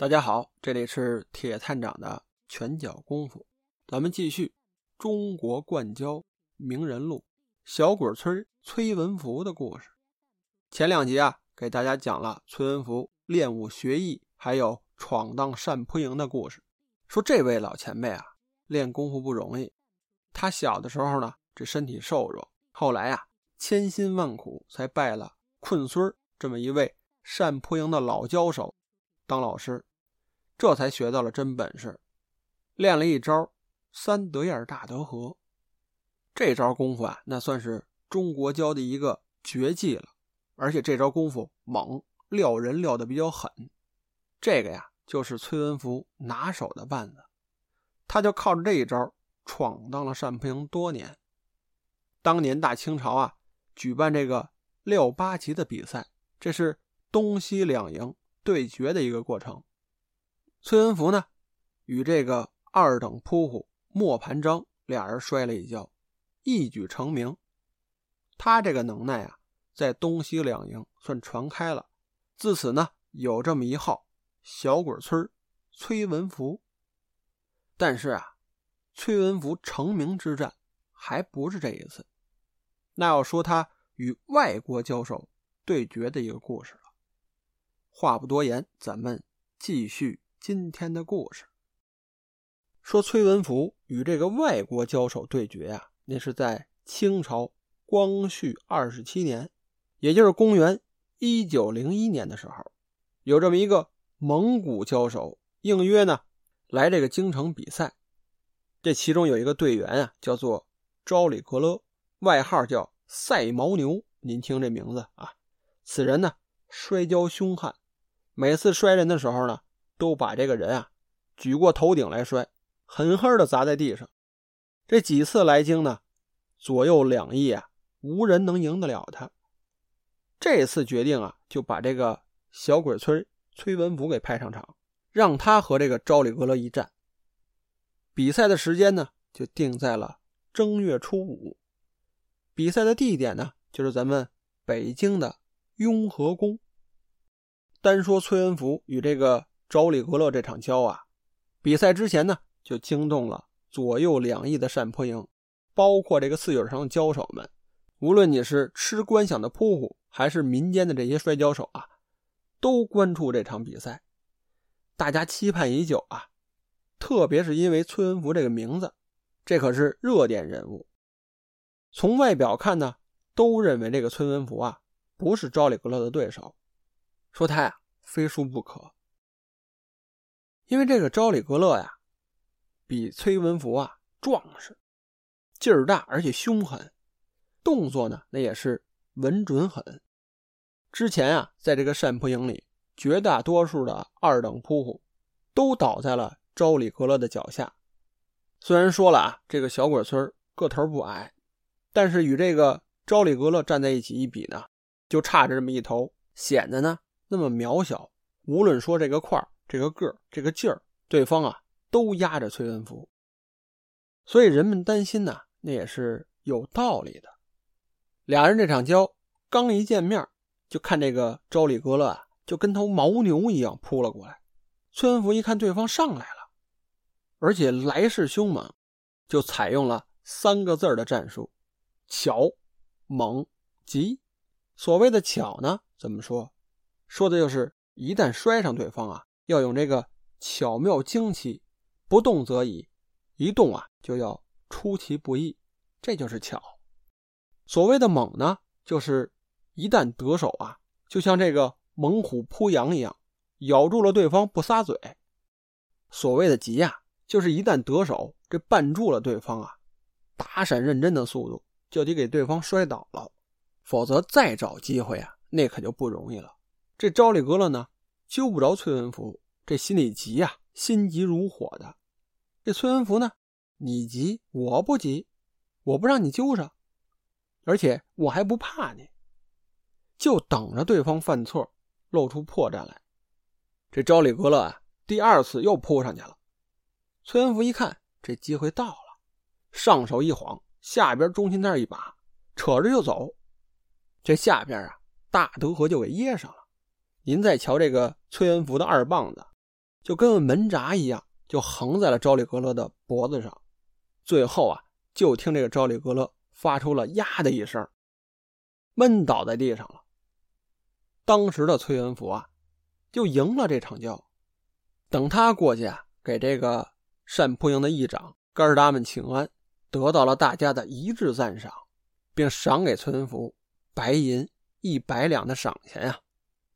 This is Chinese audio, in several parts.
大家好，这里是铁探长的拳脚功夫，咱们继续中国灌胶名人录小鬼村崔文福的故事。前两集啊，给大家讲了崔文福练武学艺，还有闯荡善扑营的故事。说这位老前辈啊，练功夫不容易。他小的时候呢，这身体瘦弱，后来啊，千辛万苦才拜了困孙这么一位善扑营的老教手当老师。这才学到了真本事，练了一招三德燕大德合。这招功夫啊，那算是中国教的一个绝技了。而且这招功夫猛，撂人撂的比较狠。这个呀，就是崔文福拿手的绊子。他就靠着这一招闯荡了单扑营多年。当年大清朝啊，举办这个撂八旗的比赛，这是东西两营对决的一个过程。崔文福呢，与这个二等扑虎莫盘章俩人摔了一跤，一举成名。他这个能耐啊，在东西两营算传开了。自此呢，有这么一号小鬼村崔文福。但是啊，崔文福成名之战还不是这一次，那要说他与外国交手对决的一个故事了。话不多言，咱们继续。今天的故事说，崔文福与这个外国交手对决啊，那是在清朝光绪二十七年，也就是公元一九零一年的时候，有这么一个蒙古交手应约呢，来这个京城比赛。这其中有一个队员啊，叫做昭里格勒，外号叫赛牦牛。您听这名字啊，此人呢摔跤凶悍，每次摔人的时候呢。都把这个人啊举过头顶来摔，狠狠的砸在地上。这几次来京呢，左右两翼啊，无人能赢得了他。这次决定啊，就把这个小鬼村崔文福给派上场，让他和这个昭里格勒一战。比赛的时间呢，就定在了正月初五。比赛的地点呢，就是咱们北京的雍和宫。单说崔文福与这个。昭里格勒这场交啊，比赛之前呢，就惊动了左右两翼的单扑营，包括这个四角城的交手们。无论你是吃官饷的扑虎，还是民间的这些摔跤手啊，都关注这场比赛，大家期盼已久啊。特别是因为崔文福这个名字，这可是热点人物。从外表看呢，都认为这个崔文福啊，不是昭里格勒的对手，说他呀，非输不可。因为这个昭里格勒呀，比崔文福啊壮实，劲儿大，而且凶狠，动作呢那也是稳准狠。之前啊，在这个单扑营里，绝大多数的二等扑虎都倒在了昭里格勒的脚下。虽然说了啊，这个小鬼村个头不矮，但是与这个昭里格勒站在一起一比呢，就差着这么一头，显得呢那么渺小。无论说这个块儿。这个个儿，这个劲儿，对方啊都压着崔文福，所以人们担心呢，那也是有道理的。俩人这场交刚一见面，就看这个周里格勒啊，就跟头牦牛一样扑了过来。崔文福一看对方上来了，而且来势凶猛，就采用了三个字的战术：巧、猛、急。所谓的巧呢，怎么说？说的就是一旦摔上对方啊。要用这个巧妙精奇，不动则已，一动啊就要出其不意，这就是巧。所谓的猛呢，就是一旦得手啊，就像这个猛虎扑羊一样，咬住了对方不撒嘴。所谓的急呀，就是一旦得手，这绊住了对方啊，打闪认真的速度就得给对方摔倒了，否则再找机会啊，那可就不容易了。这招里格勒呢？揪不着崔文福，这心里急呀，心急如火的。这崔文福呢，你急我不急，我不让你揪上，而且我还不怕你，就等着对方犯错，露出破绽来。这昭里格勒啊，第二次又扑上去了。崔文福一看这机会到了，上手一晃，下边中心带一把，扯着就走。这下边啊，大德河就给噎上了。您再瞧这个崔文福的二棒子，就跟门闸一样，就横在了昭里格勒的脖子上。最后啊，就听这个昭里格勒发出了“呀”的一声，闷倒在地上了。当时的崔文福啊，就赢了这场交。等他过去啊，给这个单扑营的议长哥儿达们请安，得到了大家的一致赞赏，并赏给崔文福白银一百两的赏钱呀。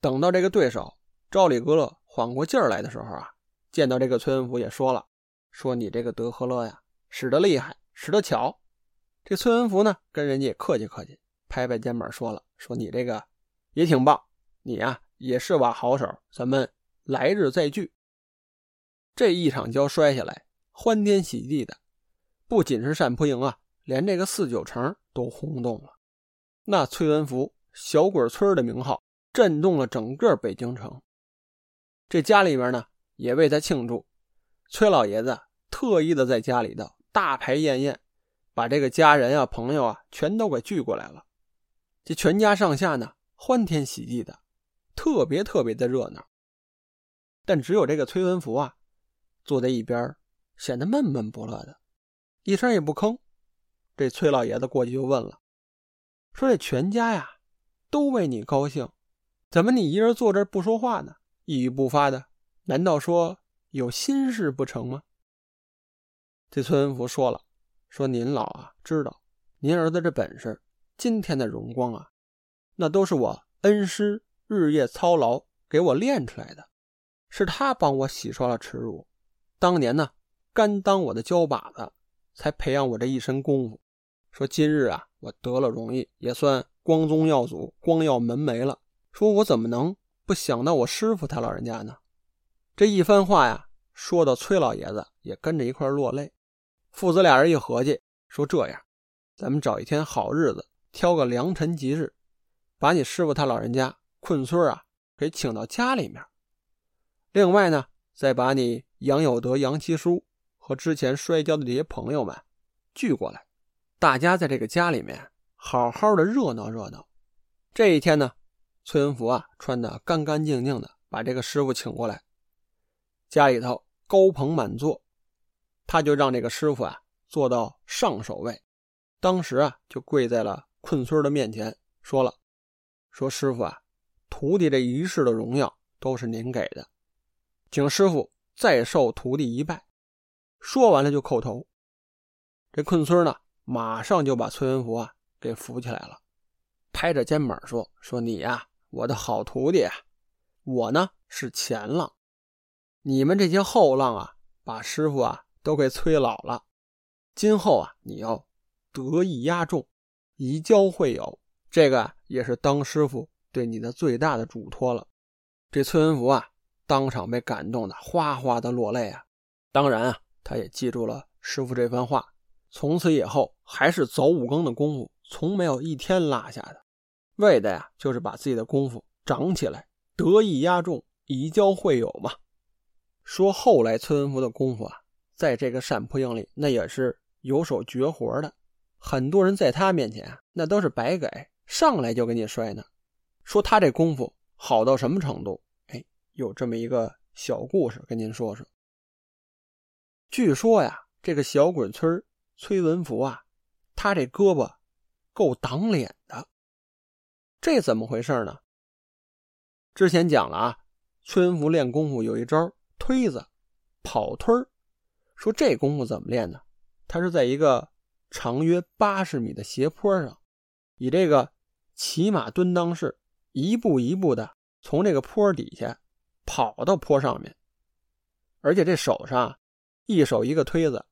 等到这个对手昭里格勒缓过劲儿来的时候啊，见到这个崔文福也说了：“说你这个德赫勒呀，使得厉害，使得巧。”这崔文福呢，跟人家也客气客气，拍拍肩膀说了：“说你这个也挺棒，你呀也是把好手，咱们来日再聚。”这一场跤摔下来，欢天喜地的，不仅是单扑营啊，连这个四九城都轰动了。那崔文福小鬼村的名号。震动了整个北京城。这家里面呢，也为他庆祝。崔老爷子特意的在家里头大排宴宴，把这个家人啊、朋友啊全都给聚过来了。这全家上下呢，欢天喜地的，特别特别的热闹。但只有这个崔文福啊，坐在一边，显得闷闷不乐的，一声也不吭。这崔老爷子过去就问了，说：“这全家呀，都为你高兴。”怎么你一人坐这不说话呢？一语不发的，难道说有心事不成吗？这崔文福说了：“说您老啊，知道您儿子这本事，今天的荣光啊，那都是我恩师日夜操劳给我练出来的，是他帮我洗刷了耻辱。当年呢，甘当我的教把子，才培养我这一身功夫。说今日啊，我得了荣誉，也算光宗耀祖，光耀门楣了。”说：“我怎么能不想到我师傅他老人家呢？”这一番话呀，说到崔老爷子也跟着一块落泪。父子俩人一合计，说：“这样，咱们找一天好日子，挑个良辰吉日，把你师傅他老人家困村啊给请到家里面。另外呢，再把你杨有德、杨七叔和之前摔跤的这些朋友们聚过来，大家在这个家里面好好的热闹热闹。这一天呢。”崔文福啊，穿的干干净净的，把这个师傅请过来，家里头高朋满座，他就让这个师傅啊坐到上首位，当时啊就跪在了困孙的面前，说了：“说师傅啊，徒弟这一世的荣耀都是您给的，请师傅再受徒弟一拜。”说完了就叩头。这困孙呢，马上就把崔文福啊给扶起来了，拍着肩膀说：“说你呀。”我的好徒弟啊，我呢是前浪，你们这些后浪啊，把师傅啊都给催老了。今后啊，你要得意压众，以教会友，这个也是当师傅对你的最大的嘱托了。这崔文福啊，当场被感动的哗哗的落泪啊。当然啊，他也记住了师傅这番话，从此以后还是早五更的功夫，从没有一天落下的。为的呀，就是把自己的功夫长起来，得意压众，以交会友嘛。说后来崔文福的功夫啊，在这个单扑营里，那也是有手绝活的。很多人在他面前那都是白给，上来就给你摔呢。说他这功夫好到什么程度？哎，有这么一个小故事跟您说说。据说呀，这个小鬼村崔文福啊，他这胳膊够挡脸的。这怎么回事呢？之前讲了啊，崔文福练功夫有一招推子跑推说这功夫怎么练呢？他是在一个长约八十米的斜坡上，以这个骑马蹲裆式，一步一步的从这个坡底下跑到坡上面，而且这手上一手一个推子，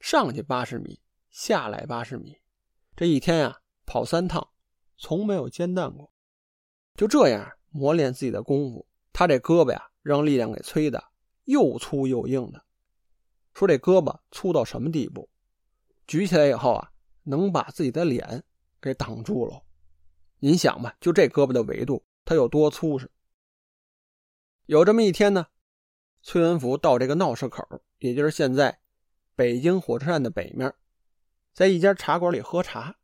上去八十米，下来八十米，这一天呀跑三趟。从没有间断过，就这样磨练自己的功夫。他这胳膊呀，让力量给催的又粗又硬的。说这胳膊粗到什么地步？举起来以后啊，能把自己的脸给挡住了。您想吧，就这胳膊的维度，它有多粗实？有这么一天呢，崔文福到这个闹市口，也就是现在北京火车站的北面，在一家茶馆里喝茶。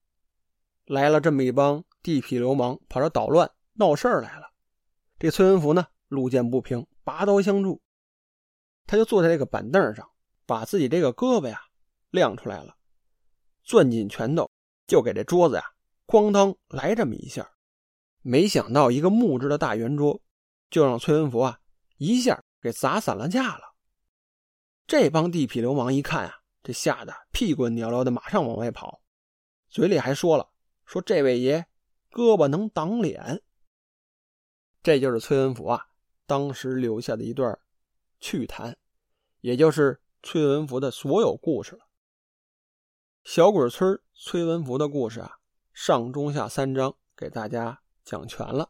来了这么一帮地痞流氓，跑这捣乱闹事儿来了。这崔文福呢，路见不平，拔刀相助。他就坐在这个板凳上，把自己这个胳膊呀亮出来了，攥紧拳头，就给这桌子呀咣当来这么一下。没想到一个木质的大圆桌，就让崔文福啊一下给砸散了架了。这帮地痞流氓一看啊，这吓得屁滚尿流的，马上往外跑，嘴里还说了：“说这位爷胳膊能挡脸。”这就是崔文福啊当时留下的一段趣谈，也就是崔文福的所有故事了。小鬼村崔文福的故事啊，上中下三章给大家。讲全了。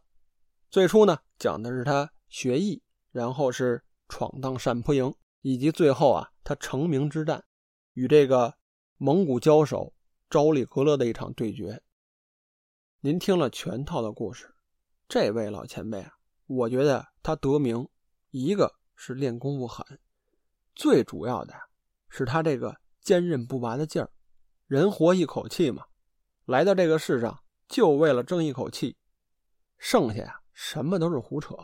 最初呢，讲的是他学艺，然后是闯荡善扑营，以及最后啊，他成名之战，与这个蒙古交手昭里格勒的一场对决。您听了全套的故事，这位老前辈啊，我觉得他得名，一个是练功夫狠，最主要的是他这个坚韧不拔的劲儿。人活一口气嘛，来到这个世上就为了争一口气。剩下呀，什么都是胡扯。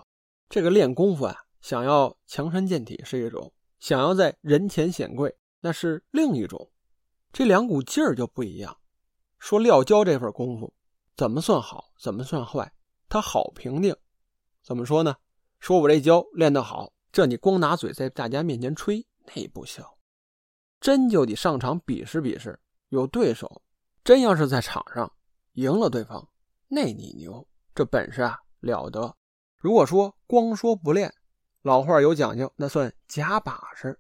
这个练功夫啊，想要强身健体是一种，想要在人前显贵那是另一种，这两股劲儿就不一样。说撂跤这份功夫，怎么算好，怎么算坏？他好评定，怎么说呢？说我这跤练得好，这你光拿嘴在大家面前吹，那不行。真就得上场比试比试，有对手，真要是在场上赢了对方，那你牛。这本事啊了得！如果说光说不练，老话有讲究，那算假把式。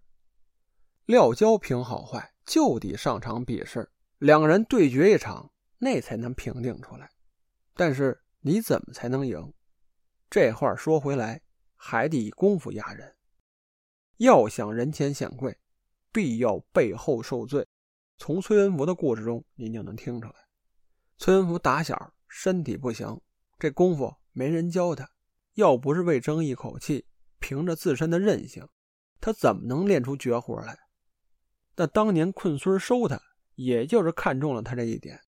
撂跤评好坏就得上场比试，两个人对决一场，那才能评定出来。但是你怎么才能赢？这话说回来，还得以功夫压人。要想人前显贵，必要背后受罪。从崔文福的故事中，您就能听出来，崔文福打小身体不行。这功夫没人教他，要不是为争一口气，凭着自身的韧性，他怎么能练出绝活来？那当年困孙收他，也就是看中了他这一点。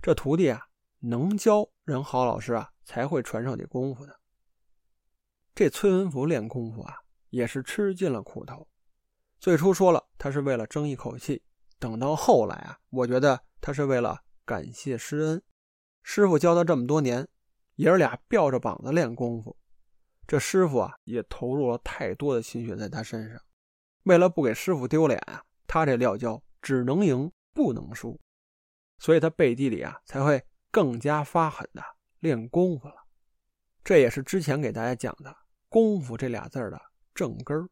这徒弟啊，能教人好老师啊，才会传授你功夫的。这崔文福练功夫啊，也是吃尽了苦头。最初说了，他是为了争一口气；等到后来啊，我觉得他是为了感谢师恩，师傅教他这么多年。爷儿俩吊着膀子练功夫，这师傅啊也投入了太多的心血在他身上。为了不给师傅丢脸啊，他这撂跤只能赢不能输，所以他背地里啊才会更加发狠的练功夫了。这也是之前给大家讲的“功夫”这俩字的正根。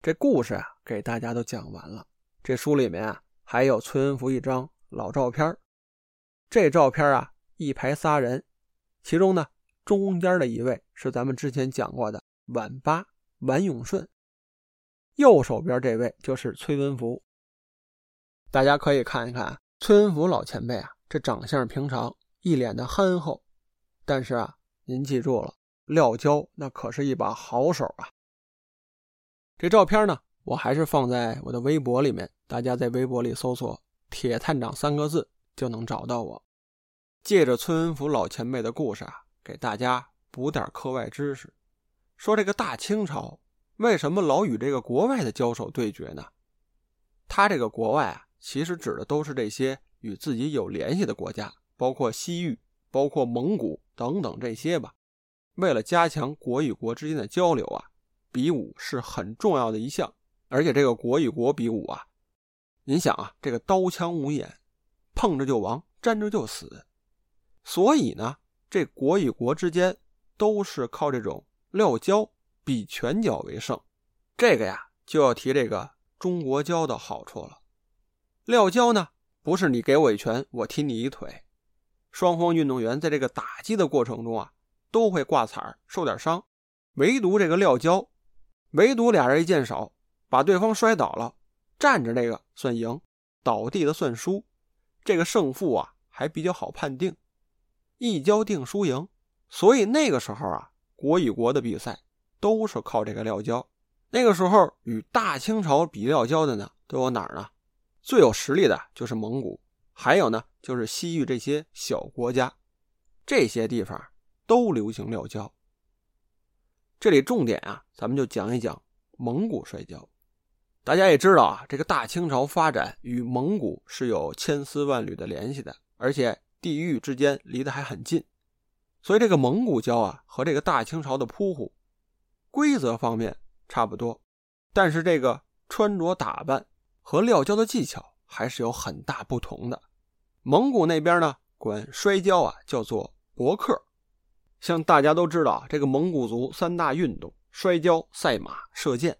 这故事啊给大家都讲完了。这书里面啊还有崔文福一张老照片这照片啊一排仨人。其中呢，中间的一位是咱们之前讲过的晚八晚永顺，右手边这位就是崔文福。大家可以看一看崔文福老前辈啊，这长相平常，一脸的憨厚，但是啊，您记住了，撂跤那可是一把好手啊。这照片呢，我还是放在我的微博里面，大家在微博里搜索“铁探长”三个字就能找到我。借着崔文福老前辈的故事啊，给大家补点课外知识。说这个大清朝为什么老与这个国外的交手对决呢？他这个国外啊，其实指的都是这些与自己有联系的国家，包括西域、包括蒙古等等这些吧。为了加强国与国之间的交流啊，比武是很重要的一项。而且这个国与国比武啊，您想啊，这个刀枪无眼，碰着就亡，沾着就死。所以呢，这国与国之间都是靠这种撂跤比拳脚为胜。这个呀，就要提这个中国跤的好处了。撂跤呢，不是你给我一拳，我踢你一腿。双方运动员在这个打击的过程中啊，都会挂彩受点伤。唯独这个撂跤，唯独俩人一见手，把对方摔倒了，站着那个算赢，倒地的算输。这个胜负啊，还比较好判定。一跤定输赢，所以那个时候啊，国与国的比赛都是靠这个撂跤。那个时候与大清朝比撂跤的呢，都有哪儿呢？最有实力的就是蒙古，还有呢就是西域这些小国家，这些地方都流行撂跤。这里重点啊，咱们就讲一讲蒙古摔跤。大家也知道啊，这个大清朝发展与蒙古是有千丝万缕的联系的，而且地域之间离得还很近，所以这个蒙古跤啊和这个大清朝的扑虎规则方面差不多，但是这个穿着打扮和撂跤的技巧还是有很大不同的。蒙古那边呢，管摔跤啊叫做博克，像大家都知道，这个蒙古族三大运动：摔跤、赛马、射箭。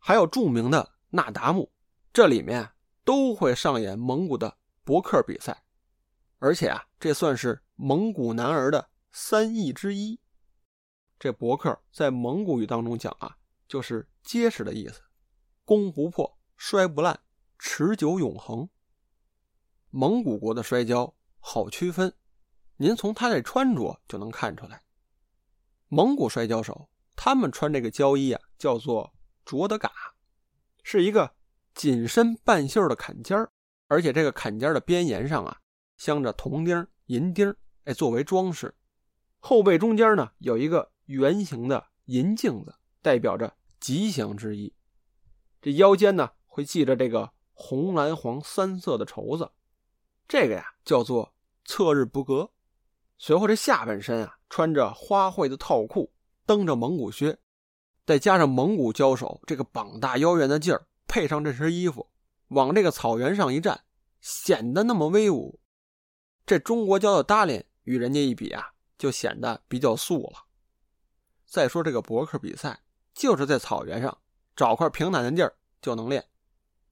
还有著名的那达慕，这里面都会上演蒙古的博克比赛，而且啊，这算是蒙古男儿的三艺之一。这博克在蒙古语当中讲啊，就是结实的意思，攻不破，摔不烂，持久永恒。蒙古国的摔跤好区分，您从他这穿着就能看出来。蒙古摔跤手他们穿这个胶衣啊，叫做。卓德嘎，是一个紧身半袖的坎肩而且这个坎肩的边沿上啊镶着铜钉、银钉，哎，作为装饰。后背中间呢有一个圆形的银镜子，代表着吉祥之意。这腰间呢会系着这个红、蓝、黄三色的绸子，这个呀叫做侧日不格。随后这下半身啊穿着花卉的套裤，蹬着蒙古靴。再加上蒙古交手，这个膀大腰圆的劲儿，配上这身衣服，往这个草原上一站，显得那么威武。这中国交的搭脸与人家一比啊，就显得比较素了。再说这个博克比赛，就是在草原上找块平坦的地儿就能练。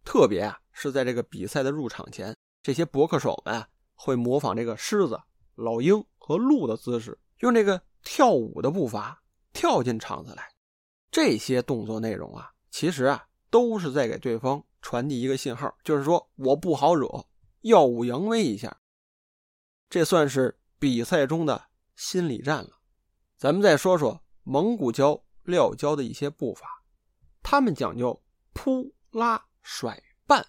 特别啊，是在这个比赛的入场前，这些博克手们啊，会模仿这个狮子、老鹰和鹿的姿势，用这个跳舞的步伐跳进场子来。这些动作内容啊，其实啊都是在给对方传递一个信号，就是说我不好惹，耀武扬威一下。这算是比赛中的心理战了。咱们再说说蒙古胶撂跤的一些步法，他们讲究扑拉甩绊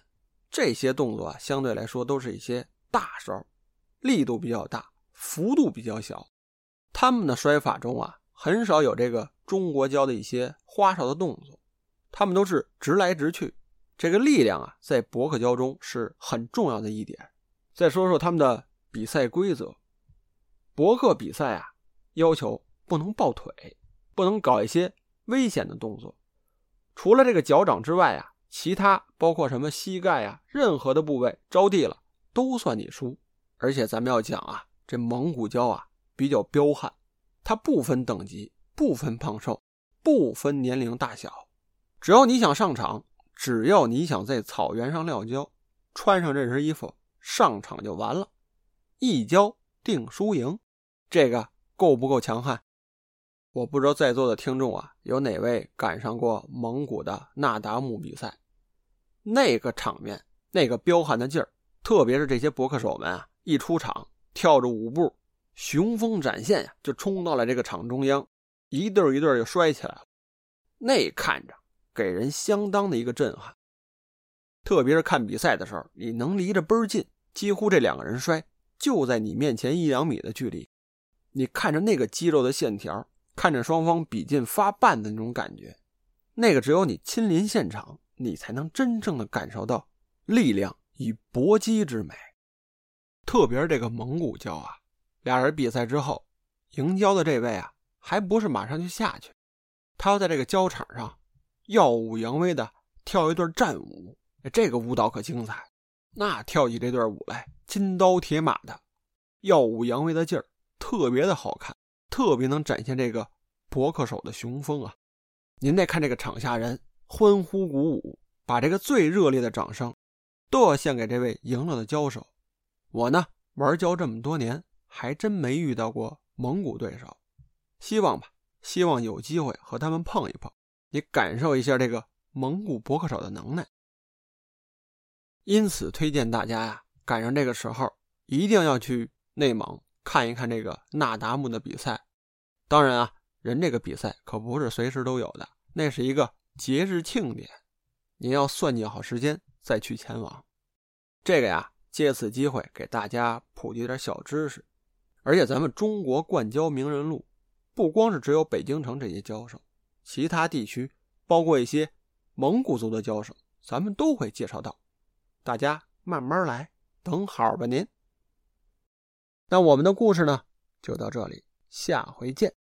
这些动作啊，相对来说都是一些大招，力度比较大，幅度比较小。他们的摔法中啊。很少有这个中国教的一些花哨的动作，他们都是直来直去。这个力量啊，在博克胶中是很重要的一点。再说说他们的比赛规则，博克比赛啊，要求不能抱腿，不能搞一些危险的动作。除了这个脚掌之外啊，其他包括什么膝盖啊，任何的部位着地了都算你输。而且咱们要讲啊，这蒙古跤啊比较彪悍。它不分等级，不分胖瘦，不分年龄大小，只要你想上场，只要你想在草原上撂跤，穿上这身衣服上场就完了，一跤定输赢。这个够不够强悍？我不知道在座的听众啊，有哪位赶上过蒙古的那达慕比赛？那个场面，那个彪悍的劲儿，特别是这些博克手们啊，一出场跳着舞步。雄风展现呀，就冲到了这个场中央，一对一对就摔起来了。那看着给人相当的一个震撼。特别是看比赛的时候，你能离着倍儿近，几乎这两个人摔就在你面前一两米的距离，你看着那个肌肉的线条，看着双方比劲发绊的那种感觉，那个只有你亲临现场，你才能真正的感受到力量与搏击之美。特别是这个蒙古跤啊。俩人比赛之后，赢交的这位啊，还不是马上就下去，他要在这个胶场上耀武扬威的跳一段战舞。这个舞蹈可精彩，那跳起这段舞来，金刀铁马的，耀武扬威的劲儿，特别的好看，特别能展现这个博克手的雄风啊！您再看这个场下人欢呼鼓舞，把这个最热烈的掌声都要献给这位赢了的交手。我呢，玩交这么多年。还真没遇到过蒙古对手，希望吧，希望有机会和他们碰一碰，也感受一下这个蒙古博克手的能耐。因此推荐大家呀，赶上这个时候一定要去内蒙看一看这个那达慕的比赛。当然啊，人这个比赛可不是随时都有的，那是一个节日庆典，您要算计好时间再去前往。这个呀，借此机会给大家普及点小知识。而且咱们中国灌胶名人录，不光是只有北京城这些交手，其他地区包括一些蒙古族的交手，咱们都会介绍到。大家慢慢来，等好吧您。那我们的故事呢，就到这里，下回见。